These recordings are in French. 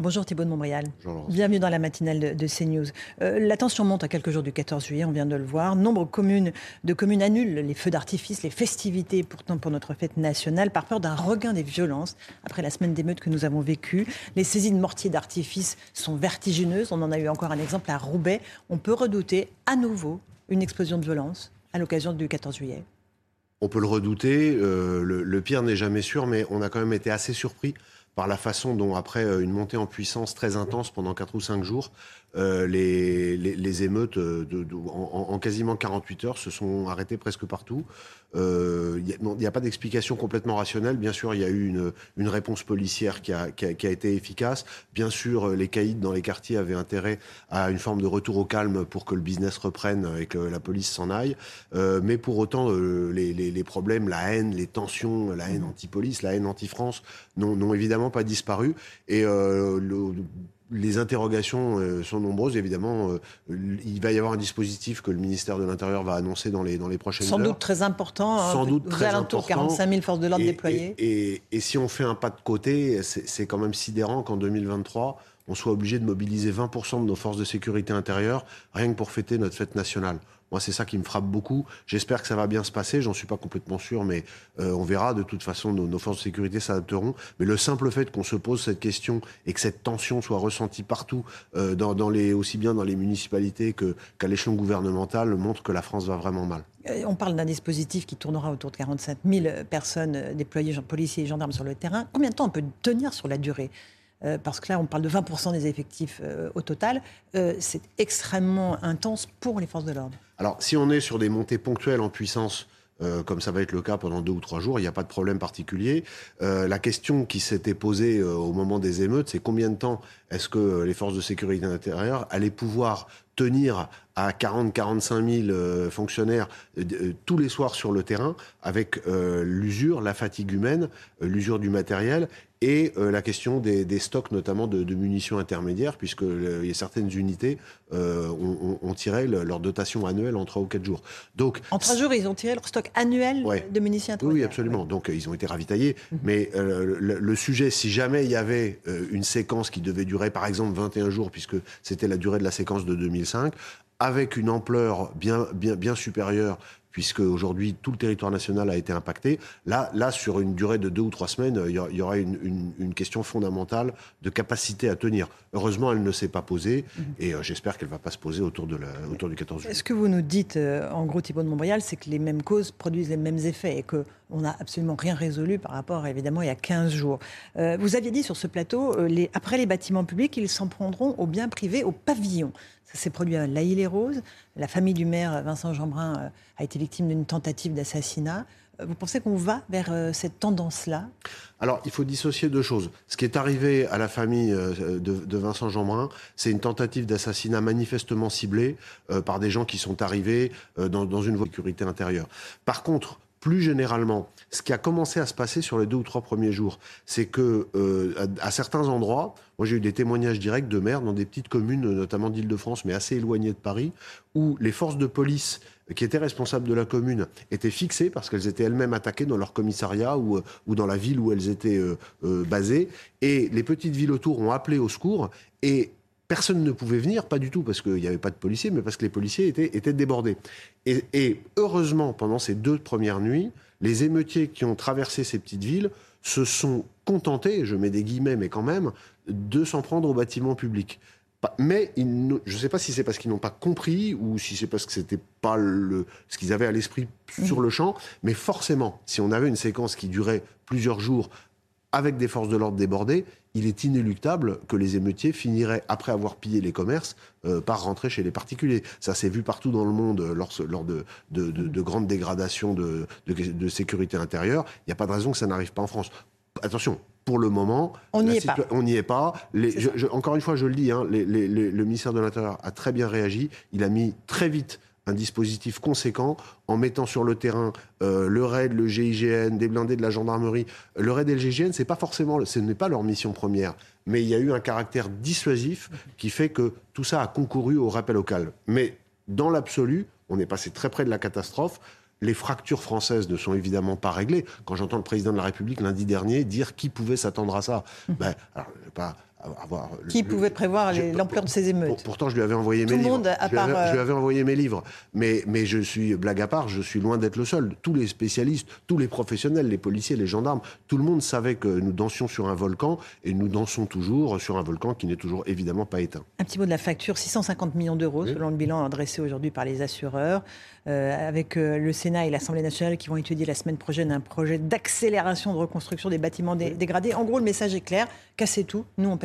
Bonjour Thibault de Montbrial. Bienvenue dans la matinale de, de CNews. Euh, la tension monte à quelques jours du 14 juillet, on vient de le voir. Nombre communes, de communes annulent les feux d'artifice, les festivités pourtant pour notre fête nationale, par peur d'un regain des violences après la semaine d'émeutes que nous avons vécue. Les saisies de mortiers d'artifice sont vertigineuses. On en a eu encore un exemple à Roubaix. On peut redouter à nouveau une explosion de violence à l'occasion du 14 juillet. On peut le redouter. euh, le, le pire n'est jamais sûr, mais on a quand même été assez surpris par la façon dont, après euh, une montée en puissance très intense pendant 4 ou 5 jours, euh, les, émeutes euh, en, en quasiment 48 heures se sont arrêtées presque partout. Il n'y a, pas d'explication complètement rationnelle. Bien sûr, il y a eu une, réponse policière qui a, été efficace. Bien sûr, les caïds dans les quartiers avaient intérêt à une forme de retour au calme pour que le business reprenne et que la police s'en aille. Mais pour autant, les, problèmes, la haine, les tensions, la haine anti-police, la haine anti-France n'ont n'ont pas disparu. Et euh, le- les interrogations euh, sont nombreuses. Évidemment, euh, il va y avoir un dispositif que le ministère de l'Intérieur va annoncer dans les, dans les prochaines Sans heures. doute très important. hein, Sans doute très important. 45 000 forces de l'ordre déployées. Et, et- et si on fait un pas de côté, c'est quand même sidérant qu'en 2023, on soit obligé de mobiliser 20% de nos forces de sécurité intérieure rien que pour fêter notre fête nationale. Moi, c'est ça qui me frappe beaucoup. J'espère que ça va bien se passer. J'en suis pas complètement sûr, mais euh, on verra. De toute façon, nos, forces de sécurité s'adapteront. Mais le simple fait qu'on se pose cette question et que cette tension soit ressentie partout, euh, dans, les, aussi bien dans les municipalités que- qu'à l'échelon gouvernemental, montre que la France va vraiment mal. Euh, On parle d'un dispositif qui tournera autour de 45 000 personnes déployées, policiers et gendarmes sur le terrain. Combien de temps on peut tenir sur la durée? Parce que là, on parle de 20% des effectifs euh, au total. Euh, c'est extrêmement intense pour les forces de l'ordre. Alors, si on est sur des montées ponctuelles en puissance, euh, comme ça va être le cas pendant deux ou trois jours, il n'y a pas de problème particulier. Euh, la question qui s'était posée euh, au moment des émeutes, c'est combien de temps est-ce que euh, les forces de sécurité intérieure allaient pouvoir tenir à 40-45 000 euh, fonctionnaires euh, euh, tous les soirs sur le terrain avec euh, l'usure, la fatigue humaine, euh, l'usure du matériel et euh, la question des, des stocks notamment de, de munitions intermédiaires puisque il y a certaines unités euh, ont, tiré le- leur dotation annuelle en 3 ou 4 jours. Donc En trois jours, ils ont tiré leur stock annuel Ouais. de munitions oui, oui, intermédiaires. absolument. Donc, euh, ils ont été ravitaillés. Mais euh, le, le sujet, si jamais il y avait une séquence qui devait durer, par exemple, 21 jours, puisque c'était la durée de la séquence de 2005, avec une ampleur bien, bien, bien supérieure, puisque aujourd'hui tout le territoire national a été impacté, là, là sur une durée de deux ou trois semaines, il y, aura une, une- une question fondamentale de capacité à tenir. Heureusement, elle ne s'est pas posée, et euh, j'espère qu'elle ne va pas se poser autour, de la, autour du 14 juillet. Ce que vous nous dites, euh, en gros, Thibault de Montbrial, c'est que les mêmes causes produisent les mêmes effets et qu'on n'a absolument rien résolu par rapport, évidemment, il y a 15 jours. Euh, vous aviez dit sur ce plateau, les- après les bâtiments publics, ils s'en prendront aux biens privés, aux pavillons. Ça s'est produit à La Île-et-Rose. La famille du maire, Vincent Jeanbrun, a été victime d'une tentative d'assassinat. Euh, Vous pensez qu'on va vers euh, cette tendance-là? Alors, il faut dissocier deux choses. Ce qui est arrivé à la famille euh, de, Vincent Jeanbrun, c'est une tentative d'assassinat manifestement ciblée par des gens qui sont arrivés euh, dans, dans une voie de sécurité intérieure. Par contre, plus généralement, ce qui a commencé à se passer sur les deux ou trois premiers jours, c'est que euh, à, certains endroits, moi j'ai eu des témoignages directs de maires dans des petites communes, notamment d'Île-de-France, mais assez éloignées de Paris, où les forces de police qui étaient responsables de la commune étaient fixées parce qu'elles étaient elles-mêmes attaquées dans leur commissariat ou, euh, dans la ville où elles étaient euh, basées. Et les petites villes autour ont appelé au secours et personne ne pouvait venir, pas du tout parce qu'il n'y avait pas de policiers, mais parce que les policiers étaient, étaient débordés. Et, et heureusement, pendant ces deux premières nuits, les émeutiers qui ont traversé ces petites villes se sont contentés, je mets des guillemets, mais quand même, de s'en prendre aux bâtiments publics. Mais ils je ne sais pas si c'est parce qu'ils n'ont pas compris ou si c'est parce que c'était pas le, ce qu'ils avaient à l'esprit sur le champ. Mais forcément, si on avait une séquence qui durait plusieurs jours avec des forces de l'ordre débordées, il est inéluctable que les émeutiers finiraient, après avoir pillé les commerces, euh, par rentrer chez les particuliers. Ça s'est vu partout dans le monde euh, lors, lors de, de- de- de grandes dégradations de, sécurité intérieure. Il n'y a pas de raison que ça n'arrive pas en France. Attention, pour le moment, on n'y est, pas. Est pas. encore une fois, je le dis, hein, le ministère de l'Intérieur a très bien réagi. Il a mis très vite un dispositif conséquent en mettant sur le terrain euh, le RAID, le GIGN, des blindés de la gendarmerie. Le RAID et le GIGN, c'est pas forcément, ce n'est pas leur mission première, mais il y a eu un caractère dissuasif qui fait que tout ça a concouru au rappel local. Mais dans l'absolu, on est passé très près de la catastrophe. Les fractures françaises ne sont évidemment pas réglées. Quand j'entends le président de la République lundi dernier dire qui pouvait s'attendre à ça, ben, alors, pas, qui pouvait prévoir l'ampleur de ces émeutes Pourtant, je lui avais envoyé mes livres. Monde, à je, part, lui avais, je, lui avais, envoyé mes livres. Mais, mais je suis, blague à part, je suis loin d'être le seul. Tous les spécialistes, tous les professionnels, les policiers, les gendarmes, tout le monde savait que nous dansions sur un volcan et nous dansons toujours sur un volcan qui n'est toujours évidemment pas éteint. Un petit mot de la facture 650 millions d'euros, selon le bilan adressé aujourd'hui par les assureurs. Euh, avec euh, le Sénat et l'Assemblée nationale qui vont étudier la semaine prochaine un projet d'accélération de reconstruction des bâtiments dégradés. En gros, le message est clair cassez tout, nous on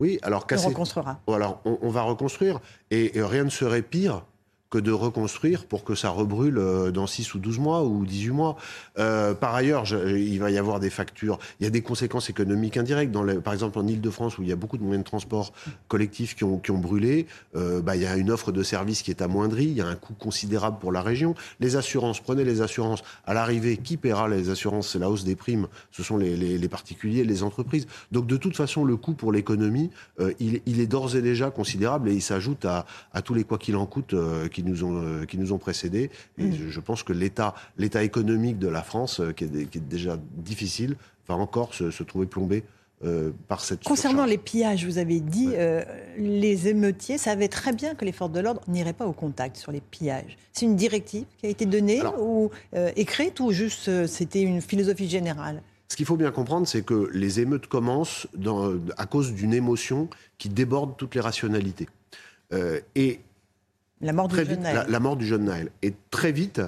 Oui, alors casser. On reconstruira. Alors on, va reconstruire et rien ne serait pire que de reconstruire pour que ça rebrûle euh, dans 6 ou 12 mois ou 18 mois. Euh, par ailleurs, il va y avoir des factures. Il y a des conséquences économiques indirectes. Par exemple, en Ile-de-France, où il y a beaucoup de moyens de transport collectifs qui ont, qui ont brûlé, euh, bah, il y a une offre de services qui est amoindrie. Il y a un coût considérable pour la région. Les assurances, prenez les assurances. À l'arrivée, qui paiera les assurances? C'est la hausse des primes. Ce sont les, particuliers, les entreprises. Donc, de toute façon, le coût pour l'économie, il, est d'ores et déjà considérable et il s'ajoute à, à tous les quoi qu'il en coûte qui nous ont, euh, qui nous ont précédés. Et mm. je, pense que l'état, économique de la France, euh, qui est, qui est, déjà difficile, va encore se, se trouver plombé euh, par cette Concernant les pillages, vous avez dit, euh, les émeutiers savaient très bien que les forces de l'ordre n'iraient pas au contact sur les pillages. C'est une directive qui a été donnée ou écrite ou juste c'était une philosophie générale? Ce qu'il faut bien comprendre, c'est que les émeutes commencent dans, à cause d'une émotion qui déborde toutes les rationalités. et la mort du jeune Naël. La, mort du jeune Naël. Et très vite,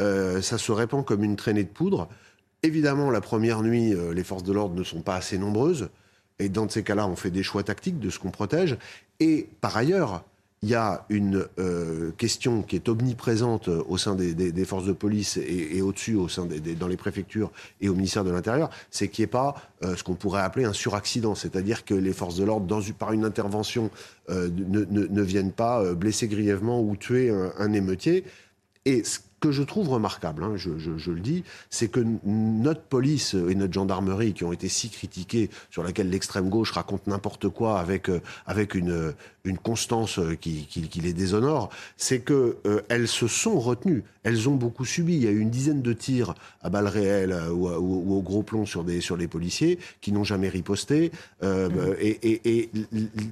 euh, ça se répand comme une traînée de poudre. Évidemment, la première nuit, euh, les forces de l'ordre ne sont pas assez nombreuses. Et dans ces cas-là, on fait des choix tactiques de ce qu'on protège. Et par ailleurs, il y a une euh, question qui est omniprésente au sein des, forces de police et, au-dessus, dans les préfectures et au ministère de l'Intérieur, c'est qu'il n'y ait pas euh, ce qu'on pourrait appeler un suraccident, c'est-à-dire que les forces de l'ordre, par une intervention, euh, ne, viennent pas blesser grièvement ou tuer un émeutier. Et que je trouve remarquable, hein, je, le dis, c'est que notre police et notre gendarmerie, qui ont été si critiquées, sur laquelle l'extrême gauche raconte n'importe quoi avec, euh, avec une, une constance qui, qui, les déshonore, c'est qu'elles euh, se sont retenues. Elles ont beaucoup subi. Il y a eu une dizaine de tirs à balles réelles euh, ou, au gros plomb sur, des, sur les policiers qui n'ont jamais riposté. Mmh. Et, et, et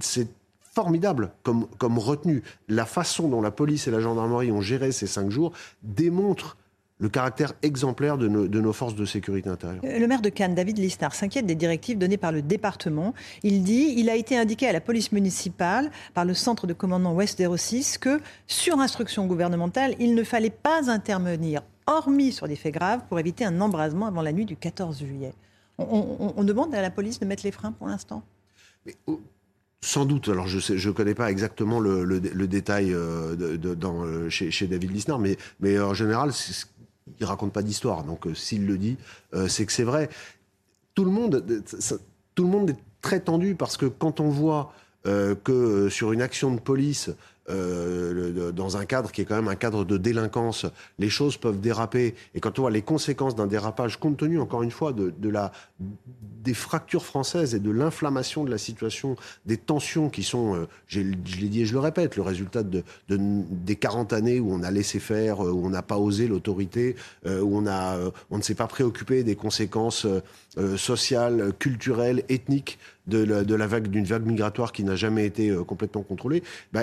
c'est formidable comme, comme retenue. La façon dont la police et la gendarmerie ont géré ces cinq jours démontre le caractère exemplaire de nos, forces de sécurité intérieure. Le maire de Cannes, David Lisnard, s'inquiète des directives données par le département. Il dit il a été indiqué à la police municipale, par le centre de commandement Ouest 06, que, sur instruction gouvernementale, il ne fallait pas intervenir, hormis sur des faits graves, pour éviter un embrasement avant la nuit du 14 juillet. On, demande à la police de mettre les freins pour l'instant? Sans doute, alors je ne connais pas exactement le, détail euh, euh, chez, David Lisnard, mais, mais en général, il raconte pas d'histoire. Donc euh, s'il le dit, c'est que c'est vrai. Tout le, monde, tout le monde est très tendu parce que quand on voit que sur une action de police, euh, dans un cadre qui est quand même un cadre de délinquance, les choses peuvent déraper. Et quand on voit les conséquences d'un dérapage, compte tenu encore une fois de, la, des fractures françaises et de l'inflammation de la situation, des tensions qui sont, euh, je l'ai dit et je le répète, le résultat de, des 40 années où on a laissé faire, euh, où on n'a pas osé l'autorité, où on, a, on ne s'est pas préoccupé des conséquences sociales, culturelles, ethniques de la, vague d'une vague migratoire qui n'a jamais été complètement contrôlée. Bah,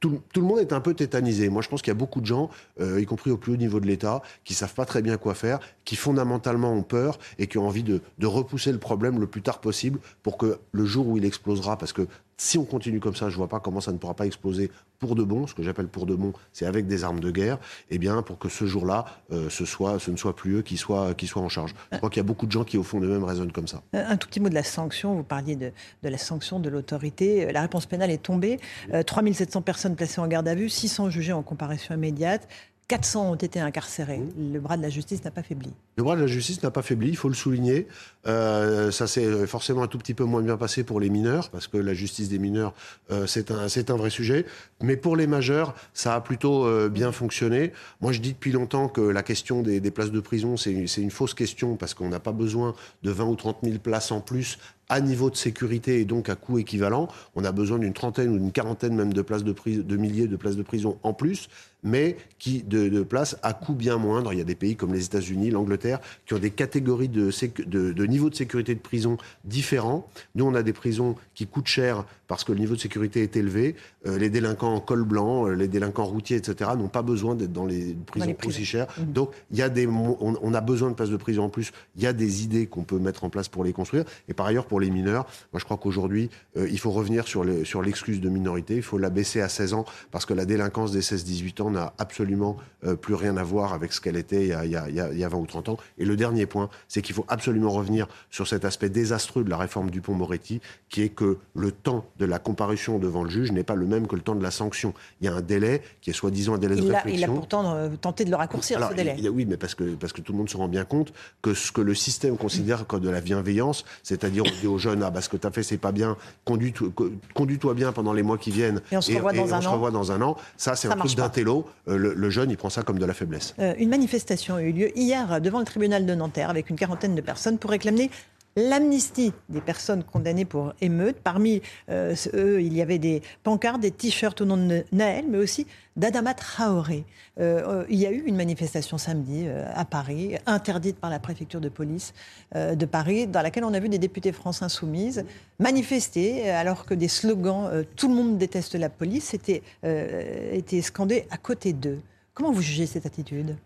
tout, le monde est un peu tétanisé. Moi, je pense qu'il y a beaucoup de gens, euh, y compris au plus haut niveau de l'État, qui savent pas très bien quoi faire, qui fondamentalement ont peur et qui ont envie de, de repousser le problème le plus tard possible pour que le jour où il explosera, parce que si on continue comme ça, je ne vois pas comment ça ne pourra pas exploser pour de bon. Ce que j'appelle pour de bon, c'est avec des armes de guerre. Eh bien, pour que ce jour-là, euh, ce, ne soit plus eux qui soient, en charge. Je crois qu'il y a beaucoup de gens qui, au fond de même, raisonnent comme ça. Un tout petit mot de la sanction. Vous parliez de, la sanction de l'autorité. La réponse pénale est tombée. 3700 euh, personnes placées en garde à vue, 600 jugées en comparution immédiate. 400 ont été incarcérés. Le bras de la justice n'a pas faibli. Le bras de la justice n'a pas faibli, il faut le souligner. Euh, ça s'est forcément un tout petit peu moins bien passé pour les mineurs, parce que la justice des mineurs, euh, c'est un, un, vrai sujet. Mais pour les majeurs, ça a plutôt euh, bien fonctionné. Moi, je dis depuis longtemps que la question des, des places de prison, c'est une fausse question, parce qu'on n'a pas besoin de 20 ou 30 000 places en plus à niveau de sécurité et donc à coût équivalent. On a besoin d'une trentaine ou d'une quarantaine même de places de, de milliers de places de prison en plus mais qui de, de places à coût bien moindre. Il y a des pays comme les États-Unis, l'Angleterre, qui ont des catégories de, de, de, niveau de sécurité de prison différents. Nous, on a des prisons qui coûtent cher parce que le niveau de sécurité est élevé. Euh, les délinquants en col blanc, euh, les délinquants routiers, etc., n'ont pas besoin d'être dans les prisons aussi chères. Mmh. Donc, il y a des, on, a besoin de places de prison en plus. Il y a des idées qu'on peut mettre en place pour les construire. Et par ailleurs, pour les mineurs, moi, je crois qu'aujourd'hui, euh, il faut revenir sur l'excuse sur de minorité. Il faut la baisser à 16 ans parce que la délinquance des 16-18 ans n'a absolument euh, plus rien à voir avec ce qu'elle était il y, a, il, y a, 20 ou 30 ans. Et le dernier point, c'est qu'il faut absolument revenir sur cet aspect désastreux de la réforme du pont Moretti, qui est que le temps de la comparution devant le juge n'est pas le même que le temps de la sanction. Il y a un délai qui est soi-disant un délai de réflexion. il a pourtant euh, tenté de le raccourcir, ce délai. oui, mais parce que, parce que tout le monde se rend bien compte que ce que le système considère comme de la bienveillance, c'est-à-dire aux jeunes, ah, bah, ce que tu as fait, c'est pas bien, conduis-toi bien pendant les mois qui viennent. Et on se revoit, dans, un an. revoit dans un an. Ça, c'est un truc d'intello. Euh, le, jeune, il prend ça comme de la faiblesse. Euh, une manifestation a eu lieu hier devant le tribunal de Nanterre avec une quarantaine de personnes pour réclamer l'amnistie des personnes condamnées pour émeute. Parmi euh, eux, il y avait des pancartes, des t-shirts au nom de Naël, mais aussi d'Adama Traoré. Euh, il y a eu une manifestation samedi euh, à Paris, interdite par la préfecture de police de Paris, dans laquelle on a vu des députés France Insoumise manifester, alors que des slogans Tout le monde déteste la police étaient, étaient scandés à côté d'eux. Comment vous jugez cette attitude?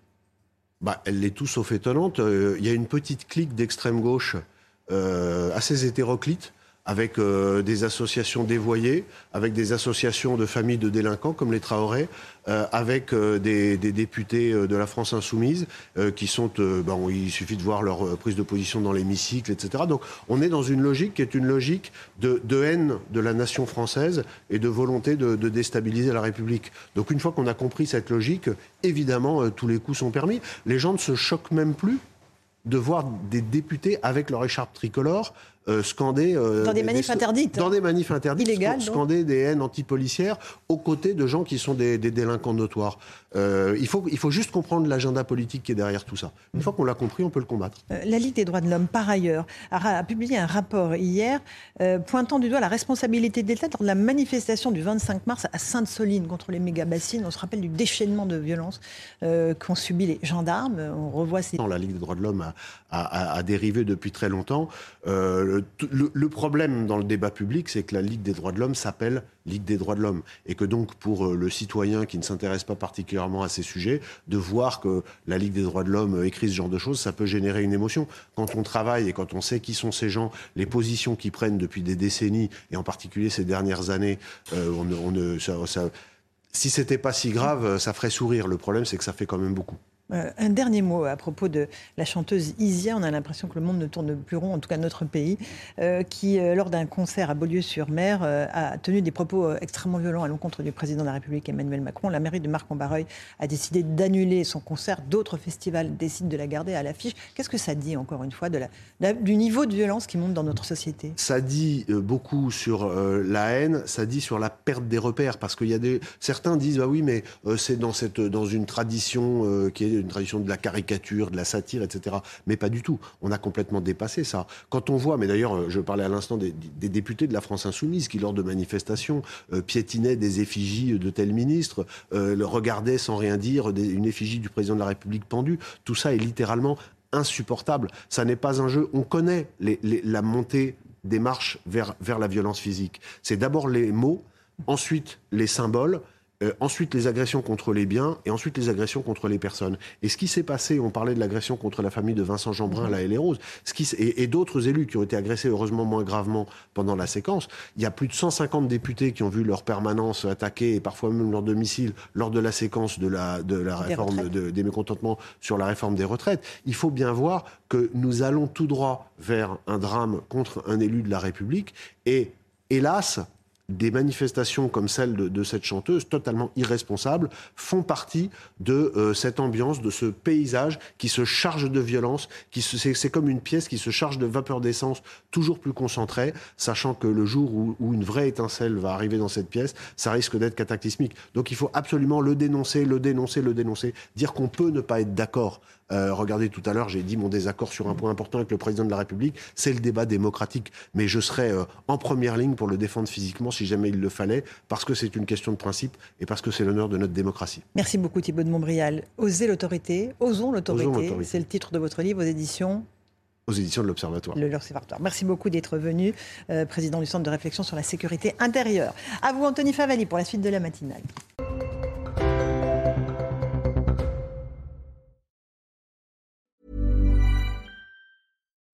Bah, elle est tout sauf étonnante. Il y a une petite clique d'extrême gauche euh, assez hétéroclite avec euh, des associations dévoyées, avec des associations de familles de délinquants comme les Traoré, euh, avec des, députés de la France insoumise qui sont, bon, il suffit de voir leur prise de position dans l'hémicycle, etc. Donc on est dans une logique qui est une logique de, haine de la nation française et de volonté de, de déstabiliser la République. Donc une fois qu'on a compris cette logique, évidemment, tous les coups sont permis. Les gens ne se choquent même plus de voir des députés avec leur écharpe tricolore euh, scander euh, dans des manifs interdites, dans des manifs interdites, illégales, scander des haines antipolicières aux côtés de gens qui sont des, délinquants notoires. Euh, il faut il faut juste comprendre l'agenda politique qui est derrière tout ça. Une fois qu'on l'a compris, on peut le combattre. la Ligue des droits de l'homme, par ailleurs, a, publié un rapport hier pointant du doigt la responsabilité de l'État dans la manifestation du 25 mars à Sainte-Soline contre les méga-bassines. On se rappelle du déchaînement de violence qu'ont subi les gendarmes. On revoit ces... La Ligue des droits de l'homme a, a, a, dérivé depuis très longtemps. Euh, le, problème dans le débat public, c'est que la Ligue des droits de l'homme s'appelle Ligue des droits de l'homme. Et que donc, pour euh, le citoyen qui ne s'intéresse pas particulièrement à ces sujets, de voir que la Ligue des droits de l'homme écrit ce genre de choses, ça peut générer une émotion. Quand on travaille et quand on sait qui sont ces gens, les positions qu'ils prennent depuis des décennies, et en particulier ces dernières années, euh, si c'était pas si grave, ça ferait sourire. Le problème, c'est que ça fait quand même beaucoup. Euh, un dernier mot à propos de la chanteuse Isia. On a l'impression que le monde ne tourne plus rond, en tout cas notre pays, euh, qui, euh, lors d'un concert à Beaulieu-sur-Mer, a tenu des propos extrêmement violents à l'encontre du président de la République Emmanuel Macron. La mairie de Marc-en-Barreuil a décidé d'annuler son concert. D'autres festivals décident de la garder à l'affiche. Qu'est-ce que ça dit, encore une fois, du niveau de violence qui monte dans notre société? Ça dit beaucoup sur la haine, ça dit sur la perte des repères, parce qu'il y a des... Certains disent, ah oui, mais c'est dans, cette, dans une tradition qui est une tradition de la caricature, de la satire, etc. Mais pas du tout. On a complètement dépassé ça. Quand on voit, mais d'ailleurs, je parlais à l'instant des, députés de la France insoumise qui, lors de manifestations, euh, piétinaient des effigies de tels ministres, euh, regardaient sans rien dire une effigie du président de la République pendue. Tout ça est littéralement insupportable. Ça n'est pas un jeu. On connaît la montée des marches vers, vers la violence physique. C'est d'abord les mots, ensuite les symboles, euh, ensuite les agressions contre les biens et ensuite les agressions contre les personnes. Et ce qui s'est passé, on parlait de l'agression contre la famille de Vincent Jeanbrun, la et Rose, ce qui, et, d'autres élus qui ont été agressés heureusement moins gravement pendant la séquence. Il y a plus de 150 députés qui ont vu leur permanence attaquée et parfois même leur domicile lors de la séquence de la, de la réforme des mécontentements sur la réforme des retraites. Il faut bien voir que nous allons tout droit vers un drame contre un élu de la République et hélas, des manifestations comme celle de, cette chanteuse, totalement irresponsables, font partie de euh, cette ambiance, de ce paysage qui se charge de violence, qui c'est comme une pièce qui se charge de vapeur d'essence toujours plus concentrée, sachant que le jour où, où, une vraie étincelle va arriver dans cette pièce, ça risque d'être cataclysmique. Donc il faut absolument le dénoncer, le dénoncer, le dénoncer, dire qu'on peut ne pas être d'accord euh, regardez, tout à l'heure, j'ai dit mon désaccord sur un point important avec le président de la République, c'est le débat démocratique. Mais je serai euh, en première ligne pour le défendre physiquement si jamais il le fallait, parce que c'est une question de principe et parce que c'est l'honneur de notre démocratie. Merci beaucoup Thibault de Montbrial. Oser l'autorité, osons l'autorité, c'est le titre de votre livre aux éditions aux éditions de l'Observatoire. L'Observatoire. Merci beaucoup d'être venu, euh, président du Centre de réflexion sur la sécurité intérieure. À vous, Anthony Favali, pour la suite de la matinale.